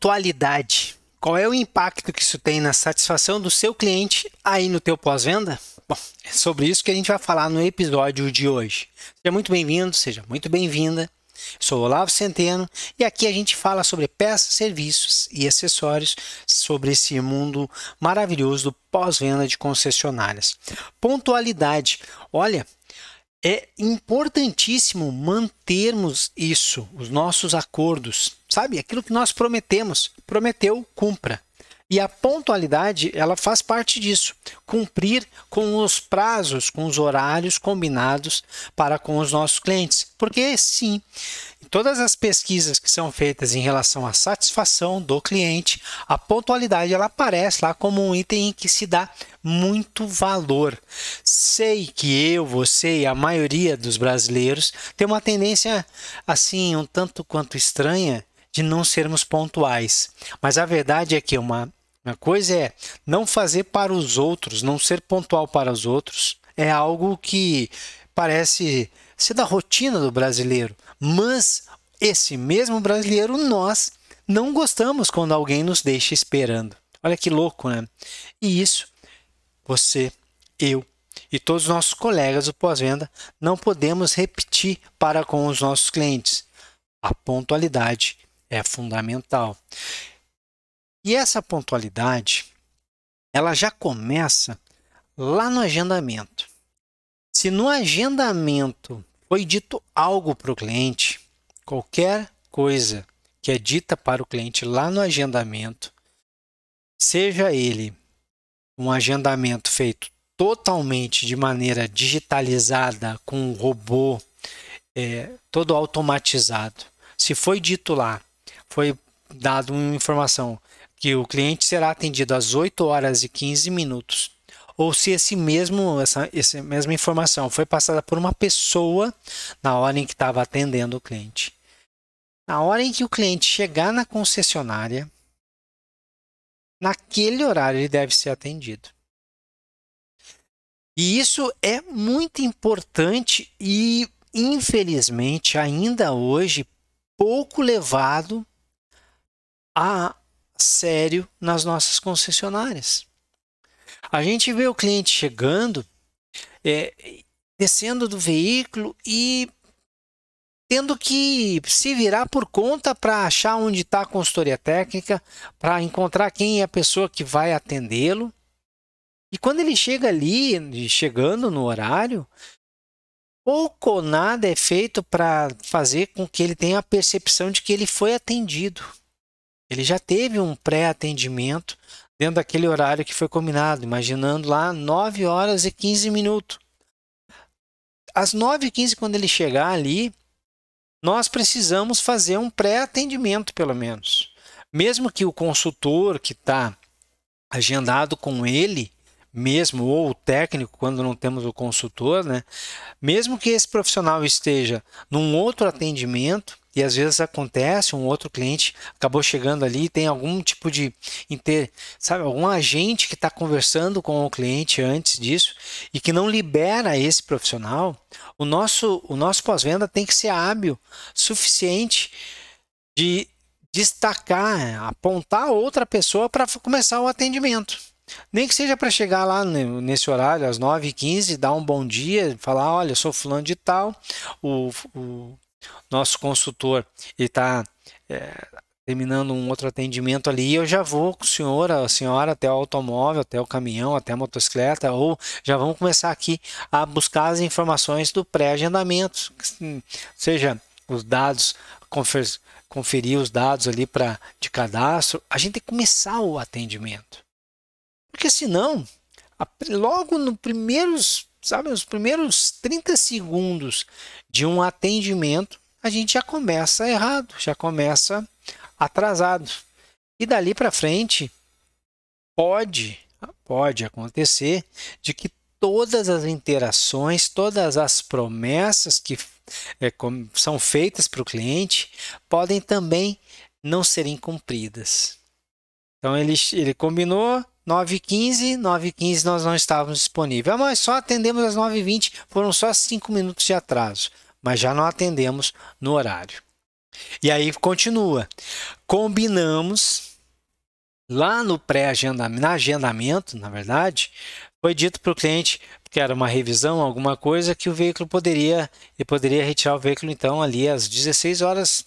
pontualidade. Qual é o impacto que isso tem na satisfação do seu cliente aí no teu pós-venda? Bom, é sobre isso que a gente vai falar no episódio de hoje. Seja muito bem-vindo, seja muito bem-vinda. Sou Olavo Centeno e aqui a gente fala sobre peças, serviços e acessórios sobre esse mundo maravilhoso do pós-venda de concessionárias. Pontualidade. Olha, é importantíssimo mantermos isso, os nossos acordos, sabe? Aquilo que nós prometemos, prometeu, cumpra. E a pontualidade, ela faz parte disso. Cumprir com os prazos, com os horários combinados para com os nossos clientes. Porque sim, todas as pesquisas que são feitas em relação à satisfação do cliente, a pontualidade ela aparece lá como um item em que se dá muito valor. Sei que eu, você e a maioria dos brasileiros tem uma tendência assim um tanto quanto estranha de não sermos pontuais. Mas a verdade é que uma uma coisa é não fazer para os outros, não ser pontual para os outros. É algo que parece ser da rotina do brasileiro. Mas esse mesmo brasileiro, nós não gostamos quando alguém nos deixa esperando. Olha que louco, né? E isso, você, eu e todos os nossos colegas do pós-venda não podemos repetir para com os nossos clientes. A pontualidade é fundamental. E essa pontualidade, ela já começa lá no agendamento. Se no agendamento foi dito algo para o cliente, qualquer coisa que é dita para o cliente lá no agendamento, seja ele um agendamento feito totalmente de maneira digitalizada, com um robô é, todo automatizado. Se foi dito lá, foi dado uma informação que o cliente será atendido às 8 horas e 15 minutos, ou se esse mesmo, essa, essa mesma informação foi passada por uma pessoa na hora em que estava atendendo o cliente. Na hora em que o cliente chegar na concessionária, naquele horário ele deve ser atendido. E isso é muito importante e, infelizmente, ainda hoje pouco levado a sério nas nossas concessionárias. A gente vê o cliente chegando, é, descendo do veículo e tendo que se virar por conta para achar onde está a consultoria técnica, para encontrar quem é a pessoa que vai atendê-lo. E quando ele chega ali, chegando no horário, pouco ou nada é feito para fazer com que ele tenha a percepção de que ele foi atendido. Ele já teve um pré-atendimento dentro daquele horário que foi combinado, imaginando lá 9 horas e 15 minutos. Às 9 e 15, quando ele chegar ali, nós precisamos fazer um pré-atendimento, pelo menos. Mesmo que o consultor que está agendado com ele, mesmo, ou o técnico, quando não temos o consultor, né? mesmo que esse profissional esteja num outro atendimento, e às vezes acontece, um outro cliente acabou chegando ali, tem algum tipo de inter, sabe, algum agente que está conversando com o cliente antes disso e que não libera esse profissional, o nosso, o nosso pós-venda tem que ser hábil, suficiente de destacar, apontar outra pessoa para começar o atendimento. Nem que seja para chegar lá nesse horário, às 9h15, dar um bom dia, falar: olha, sou fulano de tal, o, o nosso consultor está é, terminando um outro atendimento ali, eu já vou com o senhor, a senhora até o automóvel, até o caminhão, até a motocicleta, ou já vamos começar aqui a buscar as informações do pré-agendamento, seja os dados, confer, conferir os dados ali para de cadastro, a gente tem que começar o atendimento. Porque senão, logo no primeiros sabe, os primeiros 30 segundos de um atendimento, a gente já começa errado, já começa atrasado. E dali para frente pode, pode acontecer de que todas as interações, todas as promessas que é, são feitas para o cliente podem também não serem cumpridas. Então ele, ele combinou, 9h15, 9h15 nós não estávamos disponíveis. Mas só atendemos às 9h20, foram só 5 minutos de atraso, mas já não atendemos no horário. E aí continua. Combinamos lá no pré-agendamento, na agendamento, na verdade, foi dito para o cliente que era uma revisão, alguma coisa que o veículo poderia, ele poderia retirar o veículo então ali às 16 horas,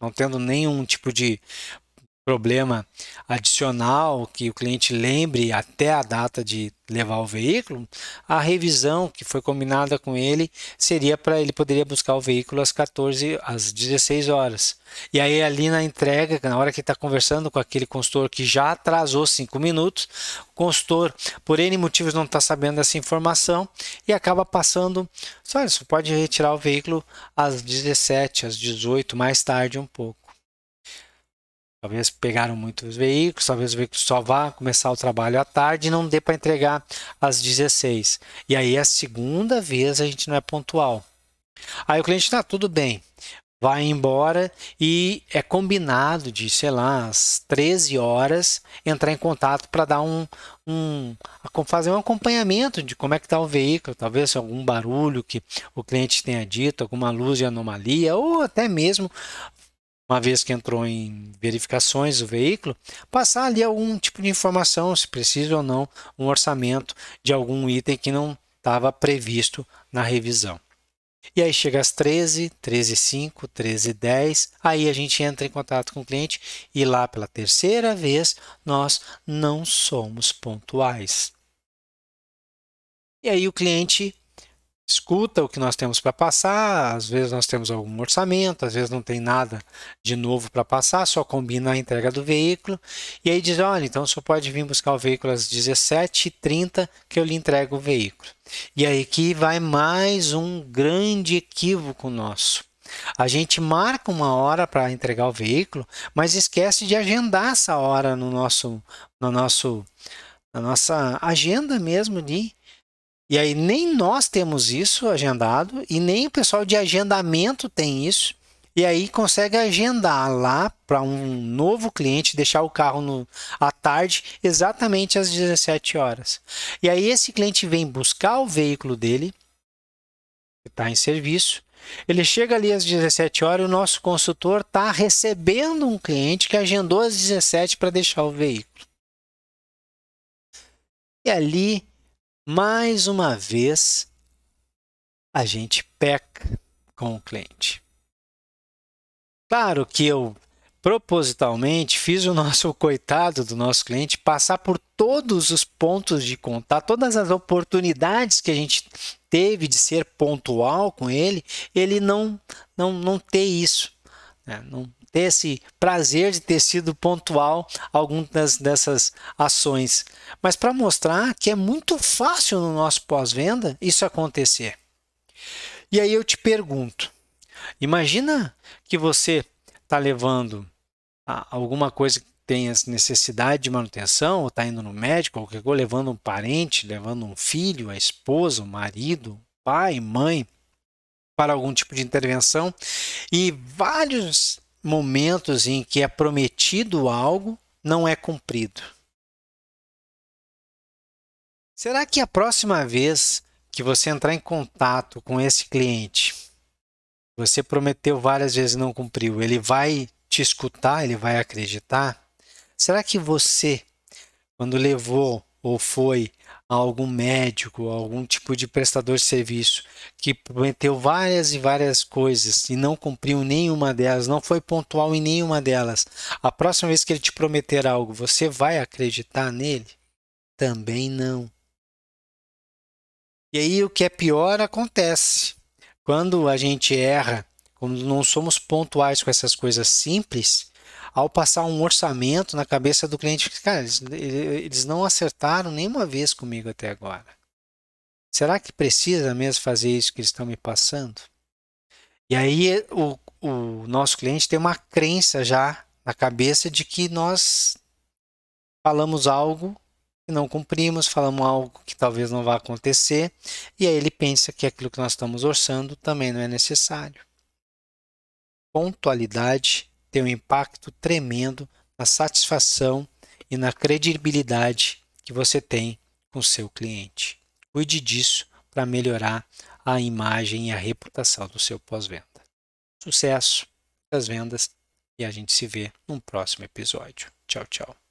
não tendo nenhum tipo de problema adicional que o cliente lembre até a data de levar o veículo, a revisão que foi combinada com ele seria para ele poderia buscar o veículo às 14, às 16 horas. E aí ali na entrega, na hora que está conversando com aquele consultor que já atrasou 5 minutos, o consultor, por N motivos, não está sabendo dessa informação e acaba passando, só você pode retirar o veículo às 17, às 18, mais tarde um pouco. Talvez pegaram muitos veículos, talvez o veículo só vá começar o trabalho à tarde e não dê para entregar às 16. E aí a segunda vez a gente não é pontual. Aí o cliente está tudo bem, vai embora e é combinado de, sei lá, às 13 horas entrar em contato para dar um, um fazer um acompanhamento de como é que está o veículo, talvez algum barulho que o cliente tenha dito, alguma luz de anomalia ou até mesmo uma vez que entrou em verificações do veículo, passar ali algum tipo de informação, se precisa ou não, um orçamento de algum item que não estava previsto na revisão. E aí chega às 13, 13 5, 13 10, aí a gente entra em contato com o cliente e lá pela terceira vez nós não somos pontuais. E aí o cliente escuta o que nós temos para passar, às vezes nós temos algum orçamento, às vezes não tem nada de novo para passar, só combina a entrega do veículo, e aí diz, olha, então só pode vir buscar o veículo às 17h30 que eu lhe entrego o veículo. E aí que vai mais um grande equívoco nosso. A gente marca uma hora para entregar o veículo, mas esquece de agendar essa hora no nosso, no nosso, na nossa agenda mesmo de e aí nem nós temos isso agendado e nem o pessoal de agendamento tem isso. E aí consegue agendar lá para um novo cliente, deixar o carro no, à tarde, exatamente às 17 horas. E aí esse cliente vem buscar o veículo dele, que está em serviço. Ele chega ali às 17 horas e o nosso consultor está recebendo um cliente que agendou às 17 para deixar o veículo. E ali mais uma vez, a gente peca com o cliente. Claro que eu propositalmente fiz o nosso coitado do nosso cliente passar por todos os pontos de contato, todas as oportunidades que a gente teve de ser pontual com ele, ele não não não ter isso, né? não ter esse prazer de ter sido pontual algumas dessas ações, mas para mostrar que é muito fácil no nosso pós-venda isso acontecer. E aí eu te pergunto, imagina que você está levando alguma coisa que tenha necessidade de manutenção, ou está indo no médico, ou coisa, levando um parente, levando um filho, a esposa, o marido, pai, mãe, para algum tipo de intervenção, e vários momentos em que é prometido algo, não é cumprido. Será que a próxima vez que você entrar em contato com esse cliente, você prometeu várias vezes e não cumpriu, ele vai te escutar, ele vai acreditar? Será que você, quando levou ou foi a algum médico, algum tipo de prestador de serviço que prometeu várias e várias coisas e não cumpriu nenhuma delas, não foi pontual em nenhuma delas, a próxima vez que ele te prometer algo, você vai acreditar nele? Também não. E aí o que é pior acontece. Quando a gente erra, quando não somos pontuais com essas coisas simples, ao passar um orçamento na cabeça do cliente, cara, eles, eles não acertaram nenhuma vez comigo até agora. Será que precisa mesmo fazer isso que eles estão me passando? E aí o, o nosso cliente tem uma crença já na cabeça de que nós falamos algo que não cumprimos, falamos algo que talvez não vá acontecer, e aí ele pensa que aquilo que nós estamos orçando também não é necessário. Pontualidade tem um impacto tremendo na satisfação e na credibilidade que você tem com seu cliente. Cuide disso para melhorar a imagem e a reputação do seu pós-venda. Sucesso! das vendas e a gente se vê num próximo episódio. Tchau, tchau.